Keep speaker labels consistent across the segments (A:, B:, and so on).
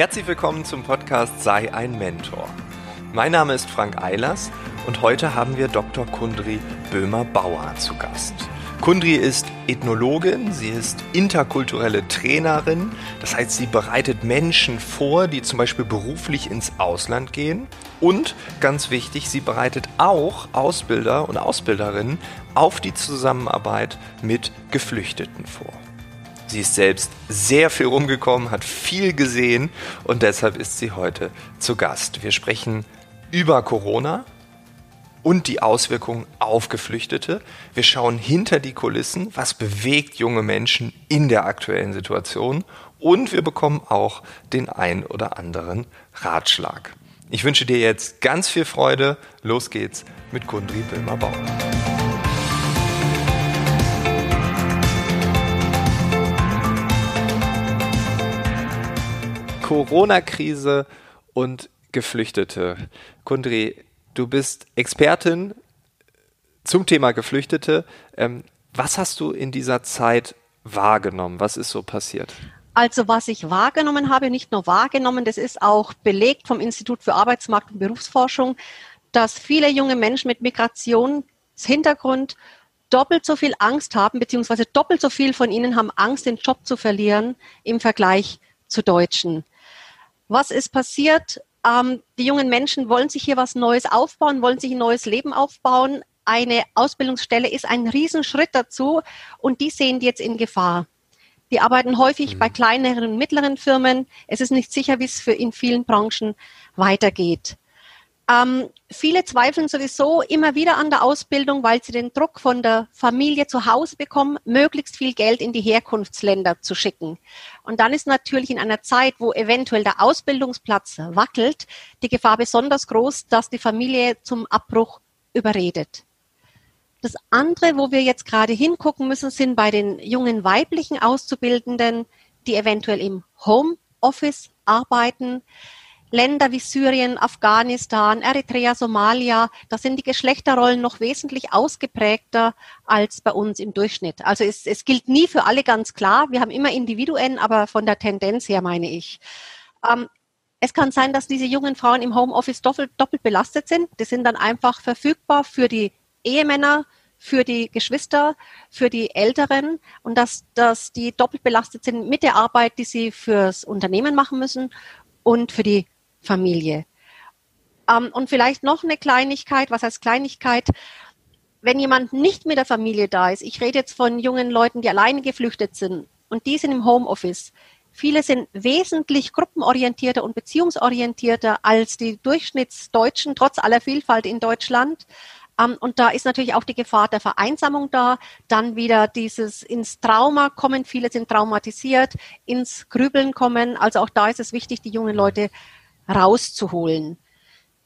A: Herzlich willkommen zum Podcast Sei ein Mentor. Mein Name ist Frank Eilers und heute haben wir Dr. Kundri Böhmer-Bauer zu Gast. Kundri ist Ethnologin, sie ist interkulturelle Trainerin, das heißt, sie bereitet Menschen vor, die zum Beispiel beruflich ins Ausland gehen. Und ganz wichtig, sie bereitet auch Ausbilder und Ausbilderinnen auf die Zusammenarbeit mit Geflüchteten vor. Sie ist selbst sehr viel rumgekommen, hat viel gesehen und deshalb ist sie heute zu Gast. Wir sprechen über Corona und die Auswirkungen auf Geflüchtete. Wir schauen hinter die Kulissen, was bewegt junge Menschen in der aktuellen Situation und wir bekommen auch den ein oder anderen Ratschlag. Ich wünsche dir jetzt ganz viel Freude. Los geht's mit Gundri Böhmer-Bauer. Corona-Krise und Geflüchtete. Kundri, du bist Expertin zum Thema Geflüchtete. Ähm, was hast du in dieser Zeit wahrgenommen? Was ist so passiert?
B: Also was ich wahrgenommen habe, nicht nur wahrgenommen, das ist auch belegt vom Institut für Arbeitsmarkt und Berufsforschung, dass viele junge Menschen mit Migrationshintergrund doppelt so viel Angst haben, beziehungsweise doppelt so viel von ihnen haben Angst, den Job zu verlieren im Vergleich zu Deutschen. Was ist passiert? Ähm, die jungen Menschen wollen sich hier was Neues aufbauen, wollen sich ein neues Leben aufbauen. Eine Ausbildungsstelle ist ein Riesenschritt dazu und die sehen die jetzt in Gefahr. Die arbeiten häufig mhm. bei kleineren und mittleren Firmen. Es ist nicht sicher, wie es für in vielen Branchen weitergeht. Ähm, viele zweifeln sowieso immer wieder an der Ausbildung, weil sie den Druck von der Familie zu Hause bekommen, möglichst viel Geld in die Herkunftsländer zu schicken. Und dann ist natürlich in einer Zeit, wo eventuell der Ausbildungsplatz wackelt, die Gefahr besonders groß, dass die Familie zum Abbruch überredet. Das andere, wo wir jetzt gerade hingucken müssen, sind bei den jungen weiblichen Auszubildenden, die eventuell im Homeoffice arbeiten. Länder wie Syrien, Afghanistan, Eritrea, Somalia, da sind die Geschlechterrollen noch wesentlich ausgeprägter als bei uns im Durchschnitt. Also es, es gilt nie für alle ganz klar. Wir haben immer Individuen, aber von der Tendenz her meine ich. Ähm, es kann sein, dass diese jungen Frauen im Homeoffice doppelt, doppelt belastet sind. Die sind dann einfach verfügbar für die Ehemänner, für die Geschwister, für die Älteren und dass, dass die doppelt belastet sind mit der Arbeit, die sie fürs Unternehmen machen müssen und für die Familie. Ähm, und vielleicht noch eine Kleinigkeit, was heißt Kleinigkeit? Wenn jemand nicht mit der Familie da ist, ich rede jetzt von jungen Leuten, die alleine geflüchtet sind und die sind im Homeoffice. Viele sind wesentlich gruppenorientierter und beziehungsorientierter als die Durchschnittsdeutschen, trotz aller Vielfalt in Deutschland. Ähm, und da ist natürlich auch die Gefahr der Vereinsamung da. Dann wieder dieses ins Trauma kommen. Viele sind traumatisiert, ins Grübeln kommen. Also auch da ist es wichtig, die jungen Leute rauszuholen.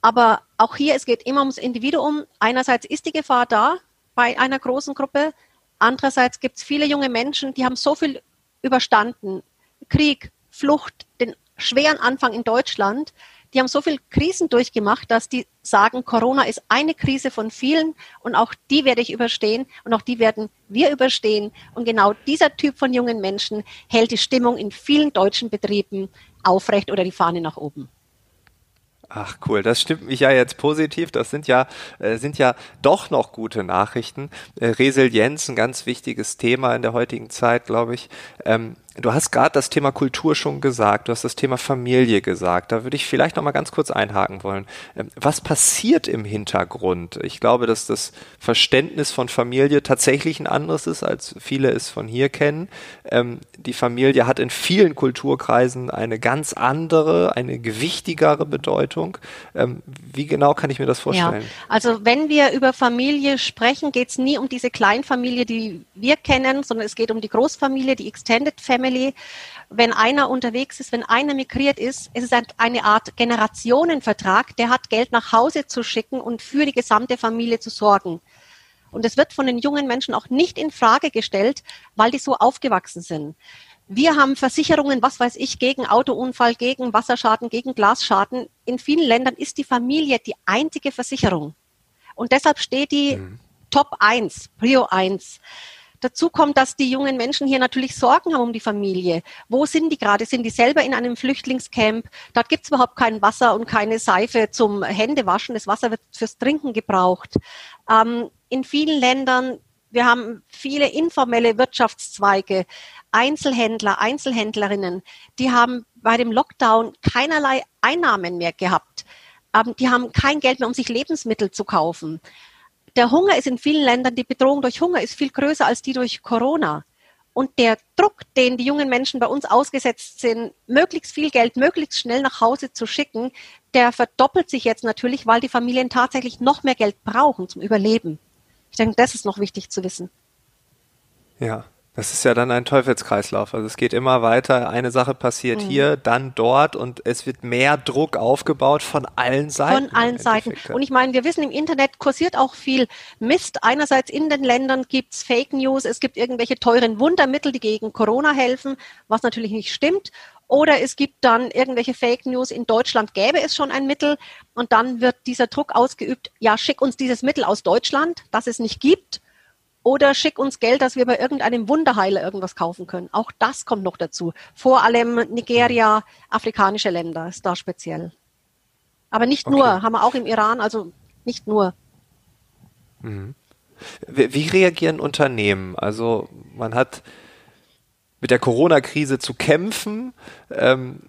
B: Aber auch hier, es geht immer ums Individuum. Einerseits ist die Gefahr da bei einer großen Gruppe. Andererseits gibt es viele junge Menschen, die haben so viel überstanden. Krieg, Flucht, den schweren Anfang in Deutschland. Die haben so viele Krisen durchgemacht, dass die sagen, Corona ist eine Krise von vielen und auch die werde ich überstehen und auch die werden wir überstehen. Und genau dieser Typ von jungen Menschen hält die Stimmung in vielen deutschen Betrieben aufrecht oder die Fahne nach oben.
A: Ach cool, das stimmt mich ja jetzt positiv. Das sind ja äh, sind ja doch noch gute Nachrichten. Äh, Resilienz, ein ganz wichtiges Thema in der heutigen Zeit, glaube ich. Ähm, Du hast gerade das Thema Kultur schon gesagt, du hast das Thema Familie gesagt. Da würde ich vielleicht noch mal ganz kurz einhaken wollen. Ähm, was passiert im Hintergrund? Ich glaube, dass das Verständnis von Familie tatsächlich ein anderes ist, als viele es von hier kennen. Ähm, die Familie hat in vielen Kulturkreisen eine ganz andere, eine gewichtigere Bedeutung. Ähm, wie genau kann ich mir das vorstellen? Ja,
B: also wenn wir über Familie sprechen, geht es nie um diese Kleinfamilie, die wir kennen, sondern es geht um die Großfamilie, die Extended Family Family, wenn einer unterwegs ist, wenn einer migriert ist, ist es eine Art Generationenvertrag, der hat Geld nach Hause zu schicken und für die gesamte Familie zu sorgen. Und es wird von den jungen Menschen auch nicht in Frage gestellt, weil die so aufgewachsen sind. Wir haben Versicherungen, was weiß ich, gegen Autounfall, gegen Wasserschaden, gegen Glasschaden. In vielen Ländern ist die Familie die einzige Versicherung. Und deshalb steht die mhm. Top 1, Prio 1. Dazu kommt, dass die jungen Menschen hier natürlich Sorgen haben um die Familie. Wo sind die gerade? Sind die selber in einem Flüchtlingscamp? Dort gibt es überhaupt kein Wasser und keine Seife zum Händewaschen. Das Wasser wird fürs Trinken gebraucht. Ähm, in vielen Ländern wir haben viele informelle Wirtschaftszweige, Einzelhändler, Einzelhändlerinnen, die haben bei dem Lockdown keinerlei Einnahmen mehr gehabt. Ähm, die haben kein Geld mehr, um sich Lebensmittel zu kaufen. Der Hunger ist in vielen Ländern, die Bedrohung durch Hunger ist viel größer als die durch Corona. Und der Druck, den die jungen Menschen bei uns ausgesetzt sind, möglichst viel Geld möglichst schnell nach Hause zu schicken, der verdoppelt sich jetzt natürlich, weil die Familien tatsächlich noch mehr Geld brauchen zum Überleben. Ich denke, das ist noch wichtig zu wissen.
A: Ja, das ist ja dann ein Teufelskreislauf. Also es geht immer weiter. Eine Sache passiert mhm. hier, dann dort und es wird mehr Druck aufgebaut von allen Seiten.
B: Von allen Seiten. Und ich meine, wir wissen, im Internet kursiert auch viel Mist. Einerseits in den Ländern gibt's Fake News, es gibt irgendwelche teuren Wundermittel, die gegen Corona helfen, was natürlich nicht stimmt. Oder es gibt dann irgendwelche Fake News, in Deutschland gäbe es schon ein Mittel und dann wird dieser Druck ausgeübt, ja, schick uns dieses Mittel aus Deutschland, das es nicht gibt oder schick uns Geld, dass wir bei irgendeinem Wunderheiler irgendwas kaufen können. Auch das kommt noch dazu. Vor allem Nigeria, afrikanische Länder ist da speziell. Aber nicht okay. nur, haben wir auch im Iran, also nicht nur.
A: Mhm. Wie, reagieren Unternehmen? Also man hat mit der Corona-Krise zu kämpfen. Ähm,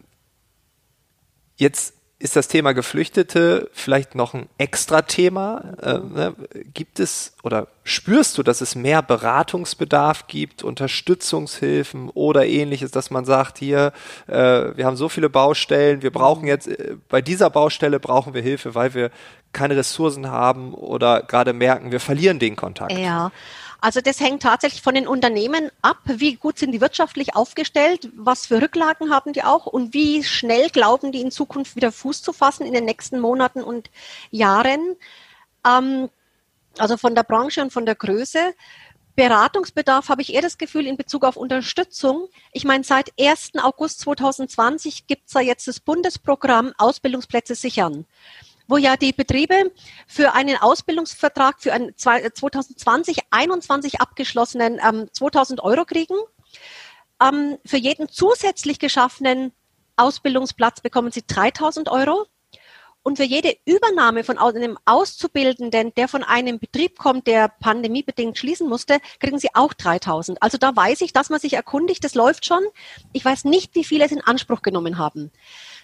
A: jetzt ist das Thema Geflüchtete vielleicht noch ein extra Thema? Äh, ne? Gibt es oder spürst du, dass es mehr Beratungsbedarf gibt, Unterstützungshilfen oder ähnliches, dass man sagt, hier, äh, wir haben so viele Baustellen, wir brauchen jetzt, äh, bei dieser Baustelle brauchen wir Hilfe, weil wir keine Ressourcen haben oder gerade merken, wir verlieren den Kontakt?
B: Ja. Also das hängt tatsächlich von den Unternehmen ab, wie gut sind die wirtschaftlich aufgestellt, was für Rücklagen haben die auch und wie schnell glauben die in Zukunft wieder Fuß zu fassen in den nächsten Monaten und Jahren. Ähm, also von der Branche und von der Größe. Beratungsbedarf habe ich eher das Gefühl in Bezug auf Unterstützung. Ich meine, seit 1. August 2020 gibt es da jetzt das Bundesprogramm Ausbildungsplätze sichern wo ja die Betriebe für einen Ausbildungsvertrag für einen 2020, 21 abgeschlossenen ähm, 2000 Euro kriegen. Ähm, für jeden zusätzlich geschaffenen Ausbildungsplatz bekommen sie 3000 Euro. Und für jede Übernahme von einem Auszubildenden, der von einem Betrieb kommt, der pandemiebedingt schließen musste, kriegen sie auch 3000. Also da weiß ich, dass man sich erkundigt, das läuft schon. Ich weiß nicht, wie viele es in Anspruch genommen haben.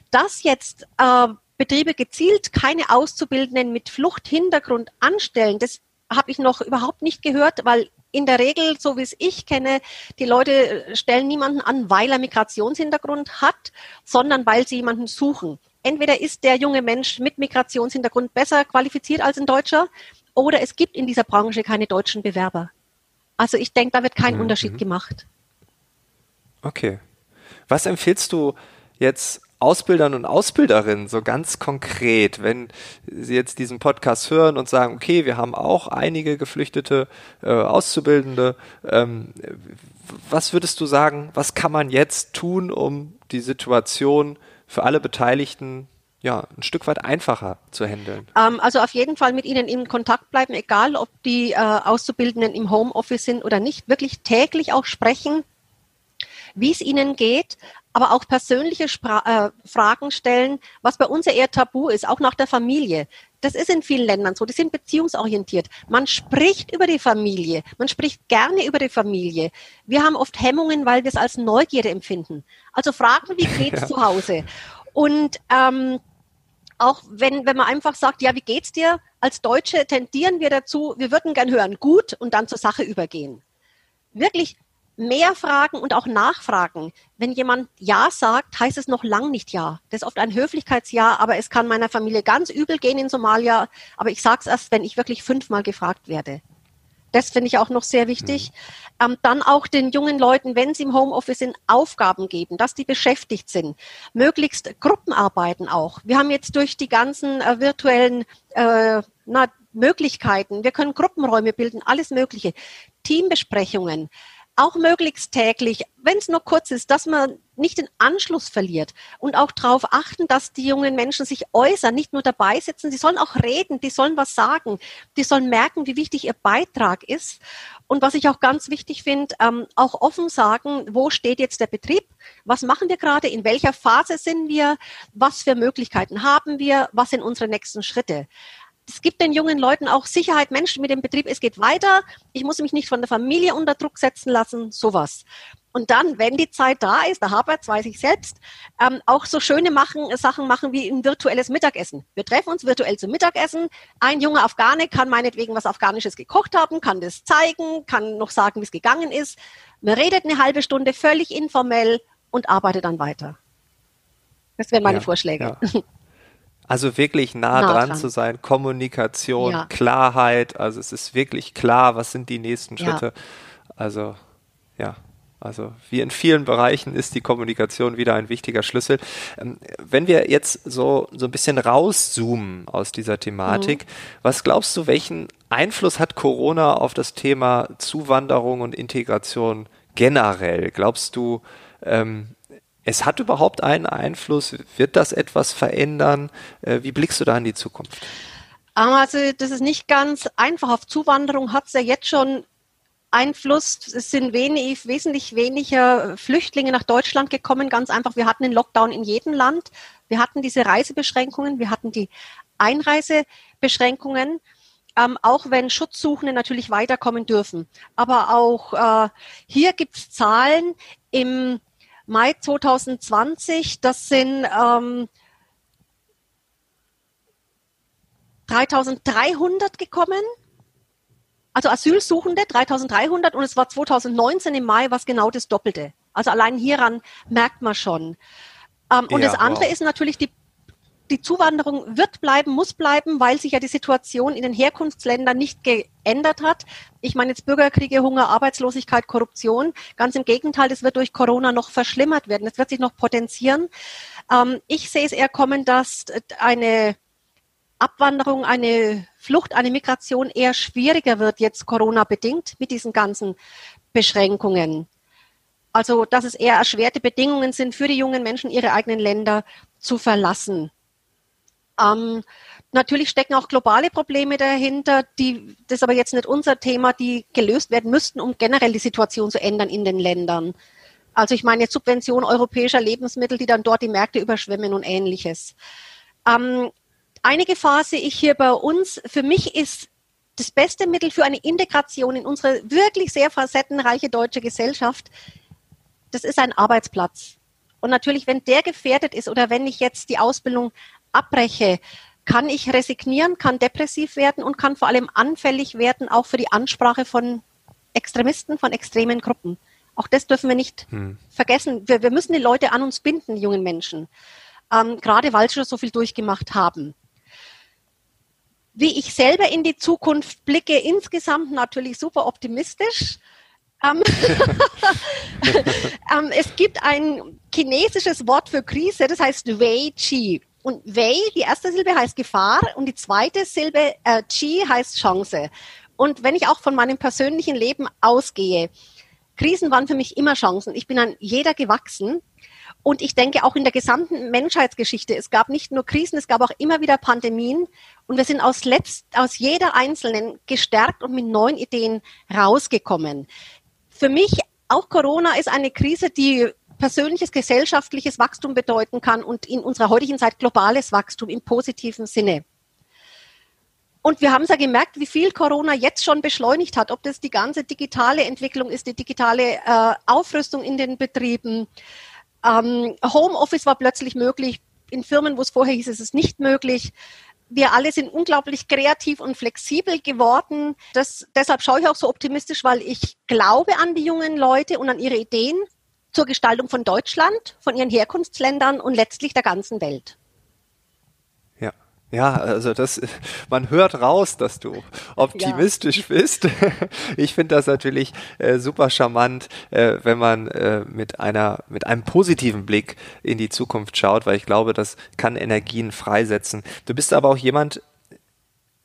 B: Das jetzt äh, Betriebe gezielt keine Auszubildenden mit Fluchthintergrund anstellen, das habe ich noch überhaupt nicht gehört, weil in der Regel, so wie es ich kenne, die Leute stellen niemanden an, weil er Migrationshintergrund hat, sondern weil sie jemanden suchen. Entweder ist der junge Mensch mit Migrationshintergrund besser qualifiziert als ein Deutscher oder es gibt in dieser Branche keine deutschen Bewerber. Also ich denke, da wird kein mhm. Unterschied gemacht.
A: Okay. Was empfiehlst du jetzt Ausbildern und Ausbilderinnen so ganz konkret, wenn Sie jetzt diesen Podcast hören und sagen, okay, wir haben auch einige geflüchtete äh, Auszubildende, ähm, was würdest du sagen, was kann man jetzt tun, um die Situation für alle Beteiligten ja, ein Stück weit einfacher zu handeln?
B: Ähm, also auf jeden Fall mit ihnen in Kontakt bleiben, egal ob die äh, Auszubildenden im Homeoffice sind oder nicht, wirklich täglich auch sprechen, wie es ihnen geht, aber auch persönliche Spra äh, Fragen stellen, was bei uns ja eher tabu ist, auch nach der Familie. Das ist in vielen Ländern so, die sind beziehungsorientiert. Man spricht über die Familie, man spricht gerne über die Familie. Wir haben oft Hemmungen, weil wir es als Neugierde empfinden. Also fragen, wie geht's ja. zu Hause? Und ähm, auch wenn, wenn man einfach sagt, ja, wie geht's dir? Als Deutsche tendieren wir dazu, wir würden gern hören, gut und dann zur Sache übergehen. Wirklich mehr fragen und auch nachfragen. Wenn jemand Ja sagt, heißt es noch lang nicht Ja. Das ist oft ein Höflichkeitsja, aber es kann meiner Familie ganz übel gehen in Somalia. Aber ich sage es erst, wenn ich wirklich fünfmal gefragt werde. Das finde ich auch noch sehr wichtig. Mhm. Ähm, dann auch den jungen Leuten, wenn sie im Homeoffice sind, Aufgaben geben, dass die beschäftigt sind. Möglichst Gruppenarbeiten auch. Wir haben jetzt durch die ganzen äh, virtuellen äh, na, Möglichkeiten, wir können Gruppenräume bilden, alles Mögliche. Teambesprechungen auch möglichst täglich, wenn es nur kurz ist, dass man nicht den Anschluss verliert und auch darauf achten, dass die jungen Menschen sich äußern, nicht nur dabei sitzen, sie sollen auch reden, die sollen was sagen, die sollen merken, wie wichtig ihr Beitrag ist. Und was ich auch ganz wichtig finde, ähm, auch offen sagen, wo steht jetzt der Betrieb, was machen wir gerade, in welcher Phase sind wir, was für Möglichkeiten haben wir, was sind unsere nächsten Schritte es gibt den jungen Leuten auch Sicherheit, Menschen mit dem Betrieb, es geht weiter, ich muss mich nicht von der Familie unter Druck setzen lassen, sowas. Und dann, wenn die Zeit da ist, der Haberts weiß ich selbst, ähm, auch so schöne machen, Sachen machen wie ein virtuelles Mittagessen. Wir treffen uns virtuell zum Mittagessen. Ein junger Afghane kann meinetwegen was Afghanisches gekocht haben, kann das zeigen, kann noch sagen, wie es gegangen ist. Man redet eine halbe Stunde völlig informell und arbeitet dann weiter. Das wären meine ja, Vorschläge.
A: Ja. Also wirklich nah, nah dran, dran, zu sein, Kommunikation, ja. Klarheit, also es ist wirklich klar, was sind die nächsten Schritte. Ja. Also ja, also wie in vielen Bereichen ist die Kommunikation wieder ein wichtiger Schlüssel. Ähm, wenn wir jetzt so, so ein bisschen rauszoomen aus dieser Thematik, mhm. was glaubst du, welchen Einfluss hat Corona auf das Thema Zuwanderung und Integration generell? Glaubst du, ähm, es hat überhaupt einen Einfluss? Wird das etwas verändern? Äh, wie blickst du da in die Zukunft?
B: Also das ist nicht ganz einfach. Auf Zuwanderung hat es ja jetzt schon Einfluss. Es sind wenig, wesentlich weniger Flüchtlinge nach Deutschland gekommen. Ganz einfach, wir hatten den Lockdown in jedem Land. Wir hatten diese Reisebeschränkungen, wir hatten die Einreisebeschränkungen. Ähm, auch wenn Schutzsuchende natürlich weiterkommen dürfen. Aber auch äh, hier gibt es Zahlen im Mai 2020, das sind ähm, 3300 gekommen. Also Asylsuchende 3300 und es war 2019 im Mai was genau das Doppelte. Also allein hieran merkt man schon. Ähm, und ja, das andere wow. ist natürlich die die Zuwanderung wird bleiben, muss bleiben, weil sich ja die Situation in den Herkunftsländern nicht geändert hat. Ich meine jetzt Bürgerkriege, Hunger, Arbeitslosigkeit, Korruption. Ganz im Gegenteil, das wird durch Corona noch verschlimmert werden. Das wird sich noch potenzieren. Ähm, ich sehe es eher kommen, dass eine Abwanderung, eine Flucht, eine Migration eher schwieriger wird jetzt Corona bedingt mit diesen ganzen Beschränkungen. Also, dass es eher erschwerte Bedingungen sind für die jungen Menschen, ihre eigenen Länder zu verlassen. Ähm, natürlich stecken auch globale Probleme dahinter, die, das ist aber jetzt nicht unser Thema, die gelöst werden müssten, um generell die Situation zu ändern in den Ländern. Also ich meine jetzt Subvention europäischer Lebensmittel, die dann dort die Märkte überschwemmen und ähnliches. Ähm, eine Gefahr sehe ich hier bei uns. Für mich ist das beste Mittel für eine Integration in unsere wirklich sehr facettenreiche deutsche Gesellschaft, das ist ein Arbeitsplatz. Und natürlich, wenn der gefährdet ist oder wenn ich jetzt die Ausbildung abbreche, kann ich resignieren, kann depressiv werden und kann vor allem anfällig werden, auch für die Ansprache von Extremisten, von extremen Gruppen. Auch das dürfen wir nicht hm. vergessen. Wir, wir, müssen die Leute an uns binden, die jungen Menschen, ähm, gerade weil sie schon so viel durchgemacht haben. Wie ich selber in die Zukunft blicke, insgesamt natürlich super optimistisch. Ähm, ähm, es gibt ein chinesisches Wort für Krise, das heißt Wei Chi. Und Wei, die erste Silbe heißt Gefahr und die zweite Silbe äh, Chi heißt Chance. Und wenn ich auch von meinem persönlichen Leben ausgehe, Krisen waren für mich immer Chancen. Ich bin an jeder gewachsen. Und ich denke auch in der gesamten Menschheitsgeschichte, es gab nicht nur Krisen, es gab auch immer wieder Pandemien. Und wir sind aus, letzt, aus jeder einzelnen gestärkt und mit neuen Ideen rausgekommen. Für mich auch Corona ist eine Krise, die persönliches, gesellschaftliches Wachstum bedeuten kann und in unserer heutigen Zeit globales Wachstum im positiven Sinne. Und wir haben es ja gemerkt, wie viel Corona jetzt schon beschleunigt hat, ob das die ganze digitale Entwicklung ist, die digitale äh, Aufrüstung in den Betrieben. Ähm, Homeoffice war plötzlich möglich. In Firmen, wo es vorher hieß, ist es nicht möglich. Wir alle sind unglaublich kreativ und flexibel geworden. Das, deshalb schaue ich auch so optimistisch, weil ich glaube an die jungen Leute und an ihre Ideen zur Gestaltung von Deutschland, von ihren Herkunftsländern und letztlich der ganzen Welt.
A: Ja, ja, also das, man hört raus, dass du optimistisch ja. bist. Ich finde das natürlich äh, super charmant, äh, wenn man äh, mit einer, mit einem positiven Blick in die Zukunft schaut, weil ich glaube, das kann Energien freisetzen. Du bist aber auch jemand,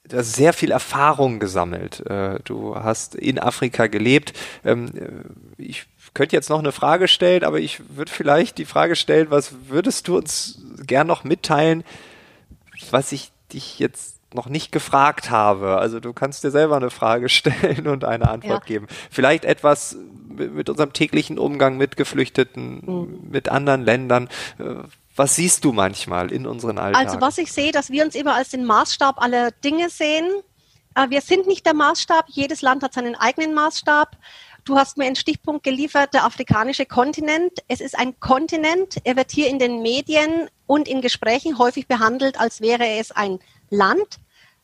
A: du hast sehr viel Erfahrung gesammelt. Äh, du hast in Afrika gelebt. Ähm, äh, ich könnte jetzt noch eine Frage stellen, aber ich würde vielleicht die Frage stellen, was würdest du uns gern noch mitteilen, was ich dich jetzt noch nicht gefragt habe. Also du kannst dir selber eine Frage stellen und eine Antwort ja. geben. Vielleicht etwas mit, mit, unserem täglichen Umgang mit Geflüchteten, mhm. mit anderen Ländern. Äh, was siehst du manchmal in unseren Alltag?
B: Also was ich sehe, dass wir uns immer als den Maßstab aller Dinge sehen. Äh, wir sind nicht der Maßstab. Jedes Land hat seinen eigenen Maßstab. Du hast mir einen Stichpunkt geliefert, der afrikanische Kontinent. Es ist ein Kontinent. Er wird hier in den Medien und in Gesprächen häufig behandelt, als wäre es ein Land.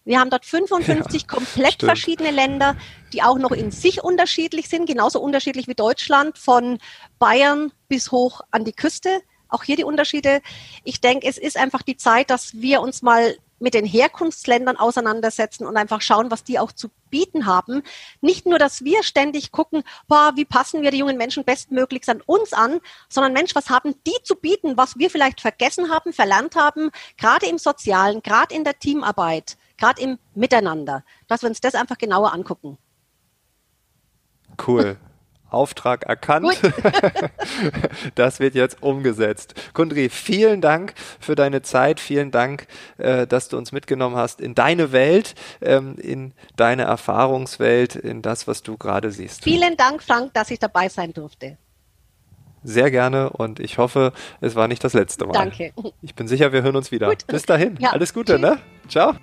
B: Wir haben dort 55 ja, komplett stimmt. verschiedene Länder, die auch noch in sich unterschiedlich sind, genauso unterschiedlich wie Deutschland, von Bayern bis hoch an die Küste. Auch hier die Unterschiede. Ich denke, es ist einfach die Zeit, dass wir uns mal mit den Herkunftsländern auseinandersetzen und einfach schauen, was die auch zu bieten haben. Nicht nur, dass wir ständig gucken, boah, wie passen wir die jungen Menschen bestmöglichst an uns an, sondern Mensch, was haben die zu bieten, was wir vielleicht vergessen haben, verlernt haben, gerade im Sozialen, gerade in der Teamarbeit, gerade im Miteinander, dass wir uns das einfach genauer angucken.
A: Cool. Auftrag erkannt. das wird jetzt umgesetzt. Kundri, vielen Dank für deine Zeit. Vielen Dank, äh, dass du uns mitgenommen hast in deine Welt, ähm, in deine Erfahrungswelt, in das, was du gerade siehst.
B: Vielen Dank, Frank, dass ich dabei sein durfte.
A: Sehr gerne und ich hoffe, es war nicht das letzte Mal.
B: Danke.
A: Ich bin sicher, wir hören uns wieder. Gut. Bis dahin. Ja. Alles Gute, Tschüss. ne? Ciao.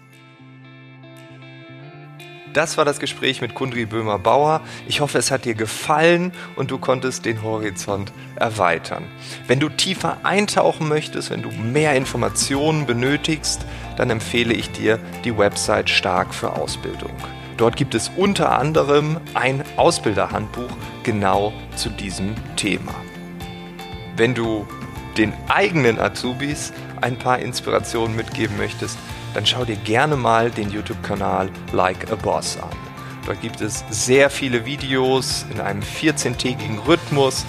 A: Das war das Gespräch mit Kundri Böhmer-Bauer. Ich hoffe, es hat dir gefallen und du konntest den Horizont erweitern. Wenn du tiefer eintauchen möchtest, wenn du mehr Informationen benötigst, dann empfehle ich dir die Website Stark für Ausbildung. Dort gibt es unter anderem ein Ausbilderhandbuch genau zu diesem Thema. Wenn du den eigenen Azubis ein paar Inspirationen mitgeben möchtest, dann schau dir gerne mal den YouTube-Kanal Like a Boss an. Dort gibt es sehr viele Videos in einem 14-tägigen Rhythmus,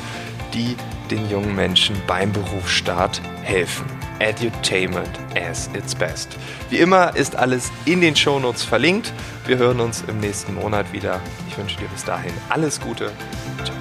A: die den jungen Menschen beim Berufsstart helfen. Edutainment as its best. Wie immer ist alles in den Shownotes verlinkt. Wir hören uns im nächsten Monat wieder. Ich wünsche dir bis dahin alles Gute. Ciao.